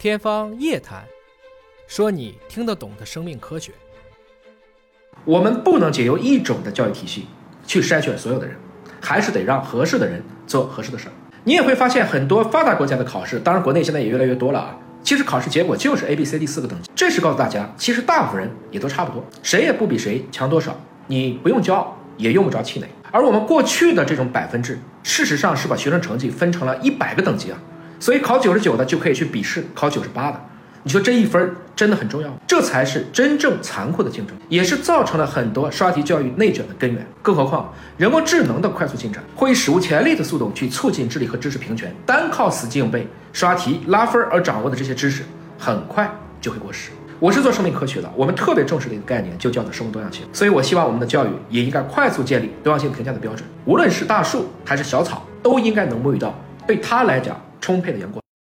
天方夜谭，说你听得懂的生命科学。我们不能仅由一种的教育体系去筛选所有的人，还是得让合适的人做合适的事儿。你也会发现，很多发达国家的考试，当然国内现在也越来越多了啊。其实考试结果就是 A、B、C、D 四个等级。这是告诉大家，其实大部分人也都差不多，谁也不比谁强多少。你不用骄傲，也用不着气馁。而我们过去的这种百分制，事实上是把学生成绩分成了一百个等级啊。所以考九十九的就可以去笔试考九十八的。你说这一分真的很重要，这才是真正残酷的竞争，也是造成了很多刷题教育内卷的根源。更何况，人工智能的快速进展会以史无前例的速度去促进智力和知识平权。单靠死记硬背、刷题拉分而掌握的这些知识，很快就会过时。我是做生命科学的，我们特别重视的一个概念就叫做生物多样性。所以我希望我们的教育也应该快速建立多样性评价的标准，无论是大树还是小草，都应该能沐浴到对它来讲充沛的阳光。